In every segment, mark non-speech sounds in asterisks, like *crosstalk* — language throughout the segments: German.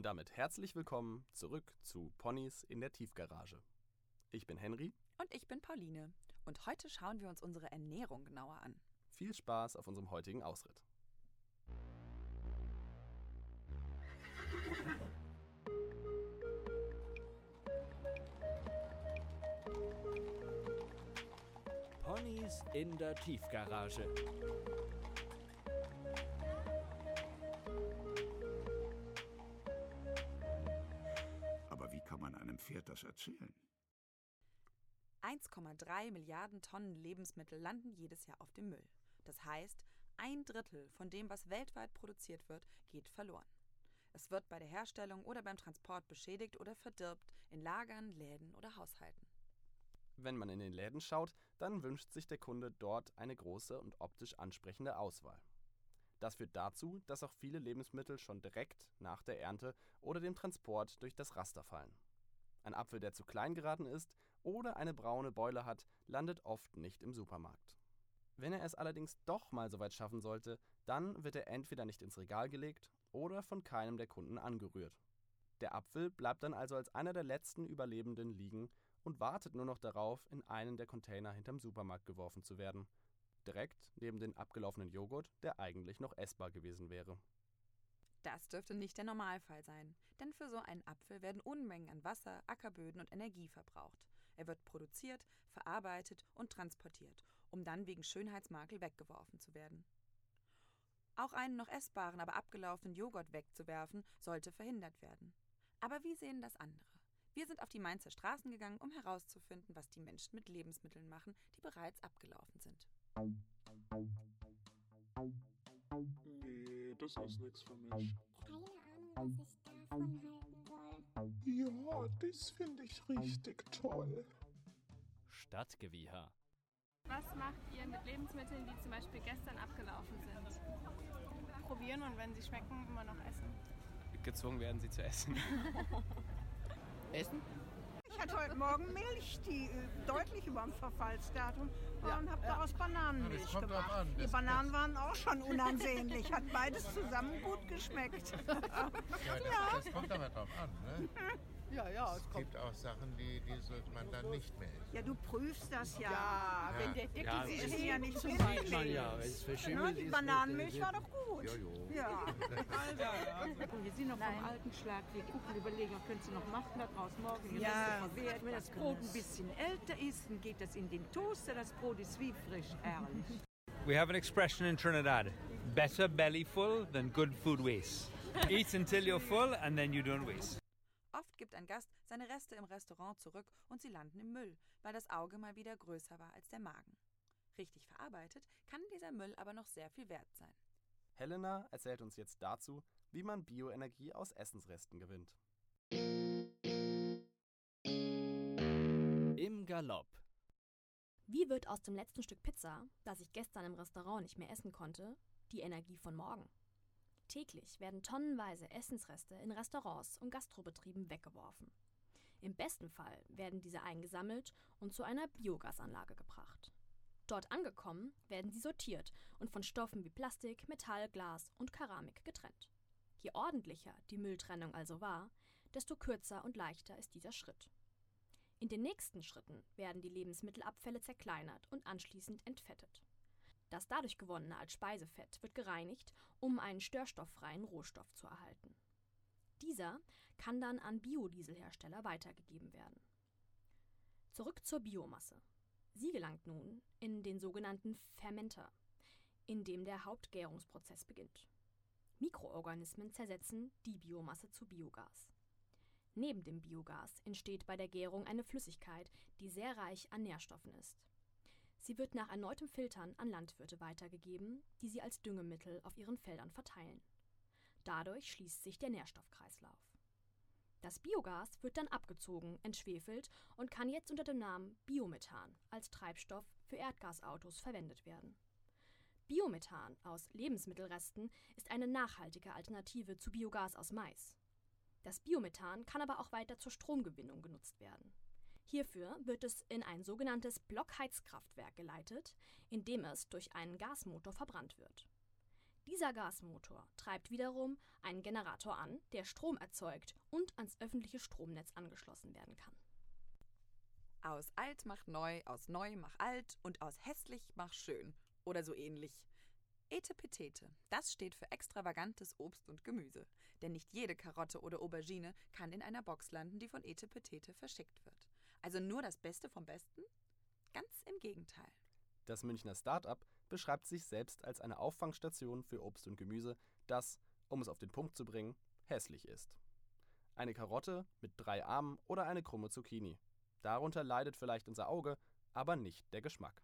Und damit herzlich willkommen zurück zu Ponys in der Tiefgarage. Ich bin Henry. Und ich bin Pauline. Und heute schauen wir uns unsere Ernährung genauer an. Viel Spaß auf unserem heutigen Ausritt. Ponys in der Tiefgarage. Das erzählen? 1,3 Milliarden Tonnen Lebensmittel landen jedes Jahr auf dem Müll. Das heißt, ein Drittel von dem, was weltweit produziert wird, geht verloren. Es wird bei der Herstellung oder beim Transport beschädigt oder verdirbt in Lagern, Läden oder Haushalten. Wenn man in den Läden schaut, dann wünscht sich der Kunde dort eine große und optisch ansprechende Auswahl. Das führt dazu, dass auch viele Lebensmittel schon direkt nach der Ernte oder dem Transport durch das Raster fallen. Ein Apfel, der zu klein geraten ist oder eine braune Beule hat, landet oft nicht im Supermarkt. Wenn er es allerdings doch mal so weit schaffen sollte, dann wird er entweder nicht ins Regal gelegt oder von keinem der Kunden angerührt. Der Apfel bleibt dann also als einer der letzten Überlebenden liegen und wartet nur noch darauf, in einen der Container hinterm Supermarkt geworfen zu werden. Direkt neben den abgelaufenen Joghurt, der eigentlich noch essbar gewesen wäre. Das dürfte nicht der Normalfall sein, denn für so einen Apfel werden Unmengen an Wasser, Ackerböden und Energie verbraucht. Er wird produziert, verarbeitet und transportiert, um dann wegen Schönheitsmakel weggeworfen zu werden. Auch einen noch essbaren, aber abgelaufenen Joghurt wegzuwerfen, sollte verhindert werden. Aber wie sehen das andere? Wir sind auf die Mainzer Straßen gegangen, um herauszufinden, was die Menschen mit Lebensmitteln machen, die bereits abgelaufen sind. Das ist nichts für mich. Keine Ahnung, was ich davon halten soll. Ja, das finde ich richtig toll. Stadtgewieher. Was macht ihr mit Lebensmitteln, die zum Beispiel gestern abgelaufen sind? probieren und wenn sie schmecken, immer noch essen. Gezwungen werden sie zu. Essen? *laughs* Morgen Milch, die äh, deutlich über dem Verfallsdatum war und habe daraus Bananenmilch drauf gemacht. an. Die Bananen waren auch schon unansehnlich, hat beides zusammen gut geschmeckt. Ja, das, das kommt aber drauf an. Ne? Ja, ja, Es gibt auch Sachen, die, die sollte man dann nicht mehr essen. Ja, du prüfst das ja. Ja, wenn der Deckel Ja, das essen ja nicht Sieht man wirklich. ja, es Ja, die ist. Bananenmilch war doch gut. Jojo. Ja. Wir sind noch vom alten Schlag. Wir gucken, überlegen, was könntest du noch machen da morgen. Ja. Verwehrt. Wenn das Brot ein bisschen älter ist, dann geht das in den Toaster. Das Brot ist wie frisch, herrlich. We have an expression in Trinidad better belly full than good food waste. Eat until you're full and then you don't waste. Gibt ein Gast seine Reste im Restaurant zurück und sie landen im Müll, weil das Auge mal wieder größer war als der Magen. Richtig verarbeitet kann dieser Müll aber noch sehr viel wert sein. Helena erzählt uns jetzt dazu, wie man Bioenergie aus Essensresten gewinnt. Im Galopp. Wie wird aus dem letzten Stück Pizza, das ich gestern im Restaurant nicht mehr essen konnte, die Energie von morgen? Täglich werden tonnenweise Essensreste in Restaurants und Gastrobetrieben weggeworfen. Im besten Fall werden diese eingesammelt und zu einer Biogasanlage gebracht. Dort angekommen werden sie sortiert und von Stoffen wie Plastik, Metall, Glas und Keramik getrennt. Je ordentlicher die Mülltrennung also war, desto kürzer und leichter ist dieser Schritt. In den nächsten Schritten werden die Lebensmittelabfälle zerkleinert und anschließend entfettet. Das dadurch gewonnene als Speisefett wird gereinigt, um einen störstofffreien Rohstoff zu erhalten. Dieser kann dann an Biodieselhersteller weitergegeben werden. Zurück zur Biomasse. Sie gelangt nun in den sogenannten Fermenter, in dem der Hauptgärungsprozess beginnt. Mikroorganismen zersetzen die Biomasse zu Biogas. Neben dem Biogas entsteht bei der Gärung eine Flüssigkeit, die sehr reich an Nährstoffen ist. Sie wird nach erneutem Filtern an Landwirte weitergegeben, die sie als Düngemittel auf ihren Feldern verteilen. Dadurch schließt sich der Nährstoffkreislauf. Das Biogas wird dann abgezogen, entschwefelt und kann jetzt unter dem Namen Biomethan als Treibstoff für Erdgasautos verwendet werden. Biomethan aus Lebensmittelresten ist eine nachhaltige Alternative zu Biogas aus Mais. Das Biomethan kann aber auch weiter zur Stromgewinnung genutzt werden. Hierfür wird es in ein sogenanntes Blockheizkraftwerk geleitet, in dem es durch einen Gasmotor verbrannt wird. Dieser Gasmotor treibt wiederum einen Generator an, der Strom erzeugt und ans öffentliche Stromnetz angeschlossen werden kann. Aus alt mach neu, aus neu mach alt und aus hässlich mach schön. Oder so ähnlich. Etepetete, das steht für extravagantes Obst und Gemüse. Denn nicht jede Karotte oder Aubergine kann in einer Box landen, die von Etepetete verschickt wird. Also nur das Beste vom Besten? Ganz im Gegenteil. Das Münchner Start-up beschreibt sich selbst als eine Auffangstation für Obst und Gemüse, das, um es auf den Punkt zu bringen, hässlich ist. Eine Karotte mit drei Armen oder eine krumme Zucchini. Darunter leidet vielleicht unser Auge, aber nicht der Geschmack.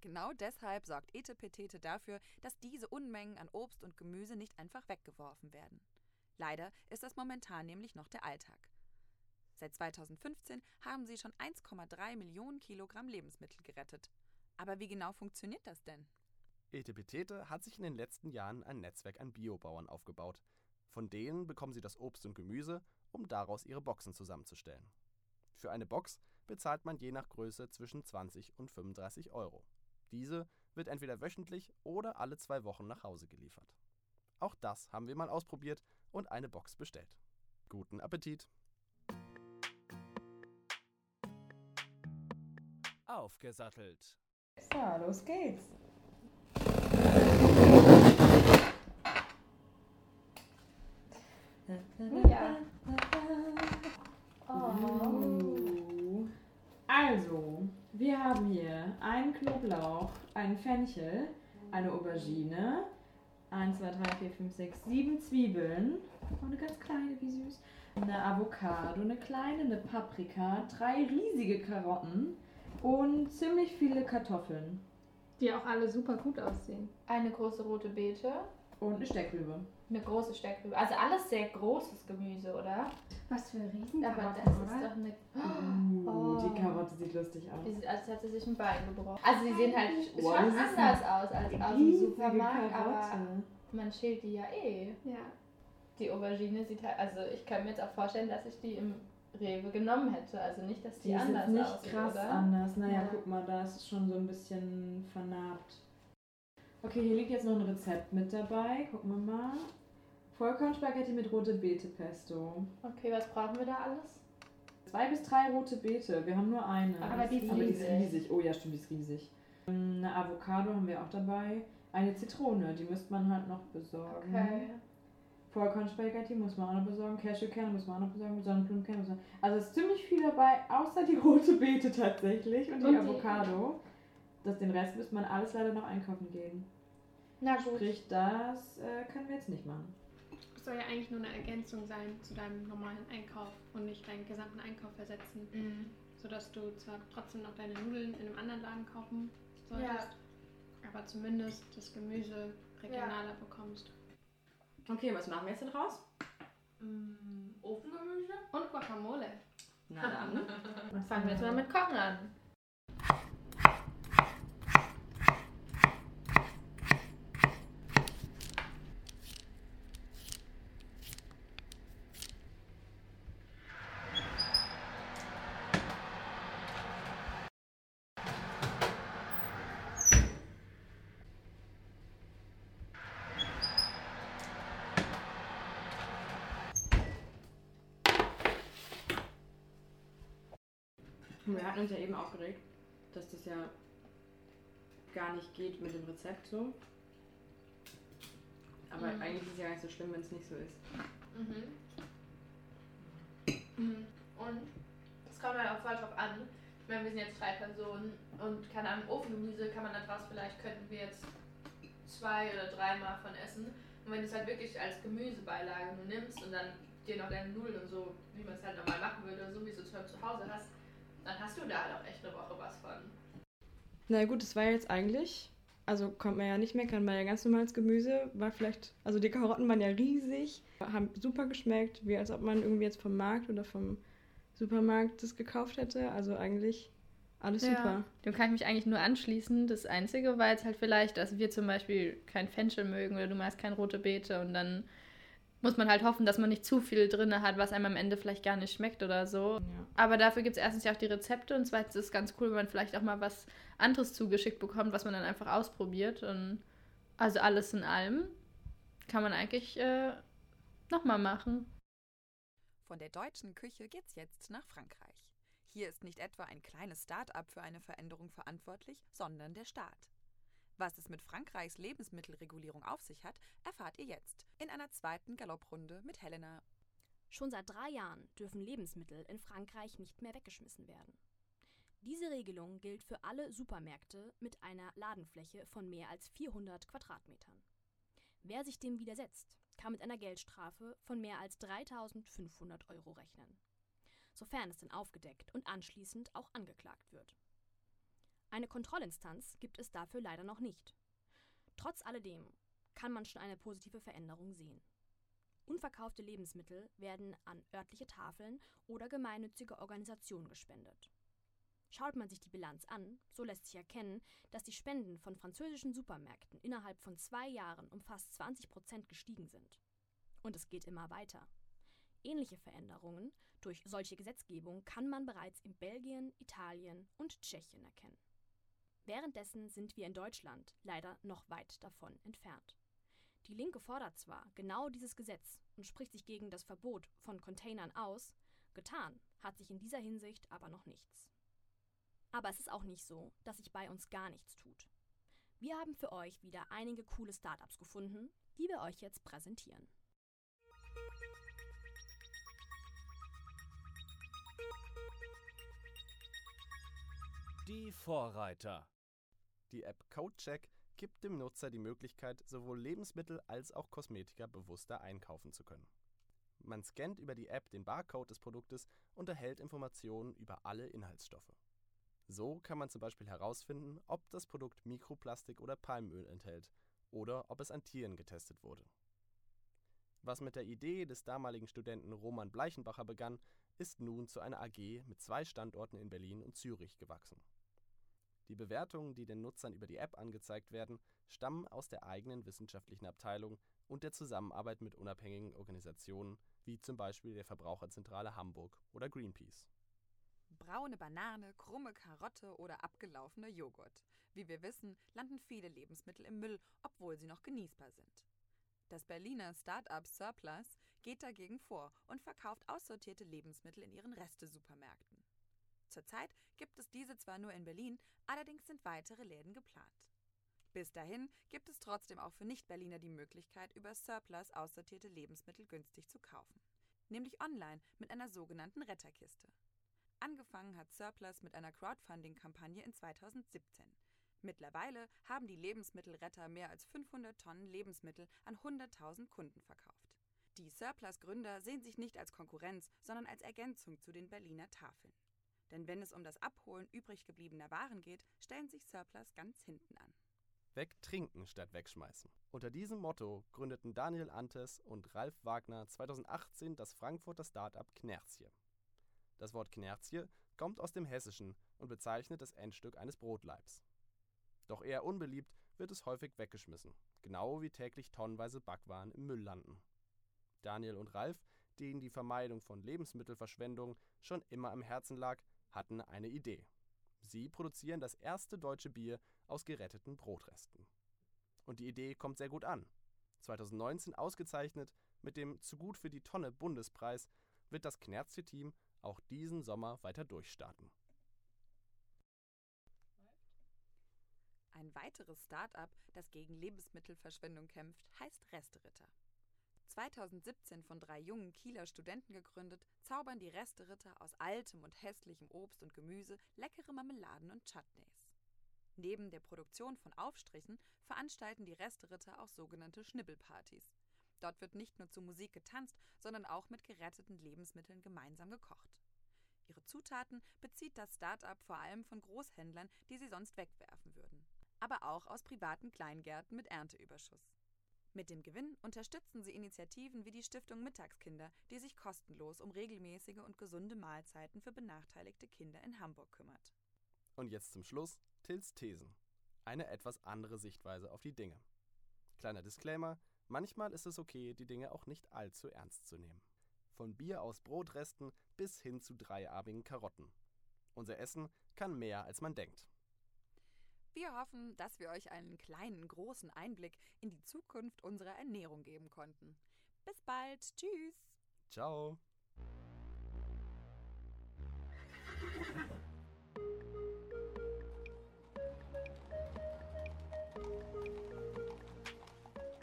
Genau deshalb sorgt Etepetete dafür, dass diese Unmengen an Obst und Gemüse nicht einfach weggeworfen werden. Leider ist das momentan nämlich noch der Alltag. Seit 2015 haben sie schon 1,3 Millionen Kilogramm Lebensmittel gerettet. Aber wie genau funktioniert das denn? Etepetete hat sich in den letzten Jahren ein Netzwerk an Biobauern aufgebaut. Von denen bekommen sie das Obst und Gemüse, um daraus ihre Boxen zusammenzustellen. Für eine Box bezahlt man je nach Größe zwischen 20 und 35 Euro. Diese wird entweder wöchentlich oder alle zwei Wochen nach Hause geliefert. Auch das haben wir mal ausprobiert und eine Box bestellt. Guten Appetit! Aufgesattelt. So, los geht's. Ja. Uh. Also, wir haben hier einen Knoblauch, einen Fenchel, eine Aubergine, 1, 2, 3, 4, 5, 6, 7 Zwiebeln. Oh, eine ganz kleine, wie süß. Eine Avocado, eine kleine, eine Paprika, drei riesige Karotten und ziemlich viele Kartoffeln. Die auch alle super gut aussehen. Eine große rote Beete. Und eine Steckrübe. Eine große Steckrübe. Also alles sehr großes Gemüse, oder? Was für riesen Aber das ist doch eine. Uh, die Karotte sieht lustig aus. Die sieht, als hätte sie sich ein Bein gebrochen. Also die sehen halt Oh, schon anders eine aus als aus dem Supermarkt, aber man schält die ja eh. Ja. Die Aubergine sieht halt, also ich kann mir jetzt auch vorstellen, dass ich die im Rewe genommen hätte. Also nicht, dass die, Die ist anders jetzt nicht aussieht, krass oder? anders. Naja, Ja. guck mal, da ist es schon so ein bisschen vernarbt. Okay, hier liegt jetzt noch ein Rezept mit dabei. Gucken wir mal. Vollkornspaghetti mit rote Beete Pesto. Okay, was brauchen wir da alles? Zwei bis drei rote Beete. Wir haben nur eine. Aber die ist Aber die ist riesig. riesig. Oh ja, stimmt, die ist riesig. Eine Avocado haben wir auch dabei. Eine Zitrone, die müsste man halt noch besorgen. Okay. Vollkornspaghetti muss man auch noch besorgen. Cashewkerne muss man auch noch besorgen. Sonnenblumenkerne muss man Also es ist ziemlich viel dabei, außer die rote Beete tatsächlich und die Und die- Avocado. Das, den Rest müsste man alles leider noch einkaufen gehen. Na gut. Sprich, das äh, können wir jetzt nicht machen. Es soll ja eigentlich nur eine Ergänzung sein zu deinem normalen Einkauf und nicht deinen gesamten Einkauf ersetzen. Mhm. Sodass du zwar trotzdem noch deine Nudeln in einem anderen Laden kaufen solltest, aber zumindest das Gemüse regionaler bekommst. Okay, was machen wir jetzt denn raus? Mm, Ofengemüse? Und Guacamole. Na dann. *laughs* Dann fangen wir jetzt mal mit Kochen an. Wir hatten uns ja eben aufgeregt, dass das ja gar nicht geht mit dem Rezept so. Aber Mhm. eigentlich ist es ja gar nicht so schlimm, wenn es nicht so ist. Mhm. Mhm. Und das kommt halt auch voll drauf an. Ich meine, wir sind jetzt drei Personen und keine Ahnung, Ofengemüse kann man daraus vielleicht, könnten wir jetzt zwei oder dreimal von essen. Und wenn du es halt wirklich als Gemüsebeilage nur nimmst und dann dir noch deine Nudeln und so, wie man es halt normal machen würde, so wie du es halt zu Hause hast, dann hast du da halt auch echt eine Woche was von. Na gut, das war jetzt eigentlich, also kommt man ja nicht meckern, war ja ganz normales Gemüse, war vielleicht, also die Karotten waren ja riesig, haben super geschmeckt, wie als ob man irgendwie jetzt vom Markt oder vom Supermarkt das gekauft hätte. Also eigentlich alles super. Dem kann ich mich eigentlich nur anschließen. Das Einzige war jetzt halt vielleicht, dass wir zum Beispiel kein Fenchel mögen oder du magst kein rote Beete und dann muss man halt hoffen, dass man nicht zu viel drin hat, was einem am Ende vielleicht gar nicht schmeckt oder so. Aber dafür gibt es erstens ja auch die Rezepte und zweitens ist es ganz cool, wenn man vielleicht auch mal was anderes zugeschickt bekommt, was man dann einfach ausprobiert. Und Also alles in allem kann man eigentlich äh, nochmal machen. Von der deutschen Küche geht's jetzt nach Frankreich. Hier ist nicht etwa ein kleines Start-up für eine Veränderung verantwortlich, sondern der Staat. Was es mit Frankreichs Lebensmittelregulierung auf sich hat, erfahrt ihr jetzt in einer zweiten Galopprunde mit Helena. Schon seit drei Jahren dürfen Lebensmittel in Frankreich nicht mehr weggeschmissen werden. Diese Regelung gilt für alle Supermärkte mit einer Ladenfläche von mehr als 400 Quadratmetern. Wer sich dem widersetzt, kann mit einer Geldstrafe von mehr als 3500 Euro rechnen sofern es denn aufgedeckt und anschließend auch angeklagt wird. Eine Kontrollinstanz gibt es dafür leider noch nicht. Trotz alledem kann man schon eine positive Veränderung sehen. Unverkaufte Lebensmittel werden an örtliche Tafeln oder gemeinnützige Organisationen gespendet. Schaut man sich die Bilanz an, so lässt sich erkennen, dass die Spenden von französischen Supermärkten innerhalb von zwei Jahren um fast 20 Prozent gestiegen sind. Und es geht immer weiter. Ähnliche Veränderungen durch solche Gesetzgebung kann man bereits in Belgien, Italien und Tschechien erkennen. Währenddessen sind wir in Deutschland leider noch weit davon entfernt. Die Linke fordert zwar genau dieses Gesetz und spricht sich gegen das Verbot von Containern aus, getan hat sich in dieser Hinsicht aber noch nichts. Aber es ist auch nicht so, dass sich bei uns gar nichts tut. Wir haben für euch wieder einige coole Startups gefunden, die wir euch jetzt präsentieren. Die Vorreiter. Die App CodeCheck gibt dem Nutzer die Möglichkeit, sowohl Lebensmittel als auch Kosmetika bewusster einkaufen zu können. Man scannt über die App den Barcode des Produktes und erhält Informationen über alle Inhaltsstoffe. So kann man zum Beispiel herausfinden, ob das Produkt Mikroplastik oder Palmöl enthält oder ob es an Tieren getestet wurde. Was mit der Idee des damaligen Studenten Roman Bleichenbacher begann, ist nun zu einer AG mit zwei Standorten in Berlin und Zürich gewachsen. Die Bewertungen, die den Nutzern über die App angezeigt werden, stammen aus der eigenen wissenschaftlichen Abteilung und der Zusammenarbeit mit unabhängigen Organisationen wie zum Beispiel der Verbraucherzentrale Hamburg oder Greenpeace. Braune Banane, krumme Karotte oder abgelaufener Joghurt. Wie wir wissen, landen viele Lebensmittel im Müll, obwohl sie noch genießbar sind. Das Berliner Start-up Surplus geht dagegen vor und verkauft aussortierte Lebensmittel in ihren Restesupermärkten. Zurzeit gibt es diese zwar nur in Berlin, allerdings sind weitere Läden geplant. Bis dahin gibt es trotzdem auch für Nicht-Berliner die Möglichkeit, über Surplus aussortierte Lebensmittel günstig zu kaufen. Nämlich online mit einer sogenannten Retterkiste. Angefangen hat Surplus mit einer Crowdfunding-Kampagne in 2017. Mittlerweile haben die Lebensmittelretter mehr als 500 Tonnen Lebensmittel an 100.000 Kunden verkauft. Die Surplus-Gründer sehen sich nicht als Konkurrenz, sondern als Ergänzung zu den Berliner Tafeln. Denn wenn es um das Abholen übrig gebliebener Waren geht, stellen sich Surplus ganz hinten an. Wegtrinken statt wegschmeißen. Unter diesem Motto gründeten Daniel Antes und Ralf Wagner 2018 das Frankfurter Start-up Knerzje. Das Wort Knerzje kommt aus dem Hessischen und bezeichnet das Endstück eines Brotleibs. Doch eher unbeliebt wird es häufig weggeschmissen, genau wie täglich tonnenweise Backwaren im Müll landen. Daniel und Ralf, denen die Vermeidung von Lebensmittelverschwendung schon immer am Herzen lag, hatten eine Idee. Sie produzieren das erste deutsche Bier aus geretteten Brotresten. Und die Idee kommt sehr gut an. 2019 ausgezeichnet mit dem Zu gut für die Tonne Bundespreis wird das Knerzje-Team auch diesen Sommer weiter durchstarten. Ein weiteres Start-up, das gegen Lebensmittelverschwendung kämpft, heißt Resteritter. 2017 von drei jungen Kieler Studenten gegründet, zaubern die Resteritter aus altem und hässlichem Obst und Gemüse leckere Marmeladen und Chutneys. Neben der Produktion von Aufstrichen veranstalten die Resteritter auch sogenannte Schnibbelpartys. Dort wird nicht nur zu Musik getanzt, sondern auch mit geretteten Lebensmitteln gemeinsam gekocht. Ihre Zutaten bezieht das Start-up vor allem von Großhändlern, die sie sonst wegwerfen würden. Aber auch aus privaten Kleingärten mit Ernteüberschuss. Mit dem Gewinn unterstützen sie Initiativen wie die Stiftung Mittagskinder, die sich kostenlos um regelmäßige und gesunde Mahlzeiten für benachteiligte Kinder in Hamburg kümmert. Und jetzt zum Schluss Tills Thesen. Eine etwas andere Sichtweise auf die Dinge. Kleiner Disclaimer, manchmal ist es okay, die Dinge auch nicht allzu ernst zu nehmen. Von Bier aus Brotresten bis hin zu dreiarmigen Karotten. Unser Essen kann mehr, als man denkt. Wir hoffen, dass wir euch einen kleinen, großen Einblick in die Zukunft unserer Ernährung geben konnten. Bis bald. Tschüss. Ciao.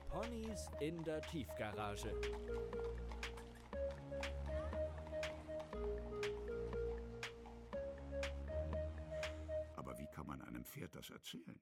Ponys in der Tiefgarage. Einem Pferd das erzählen?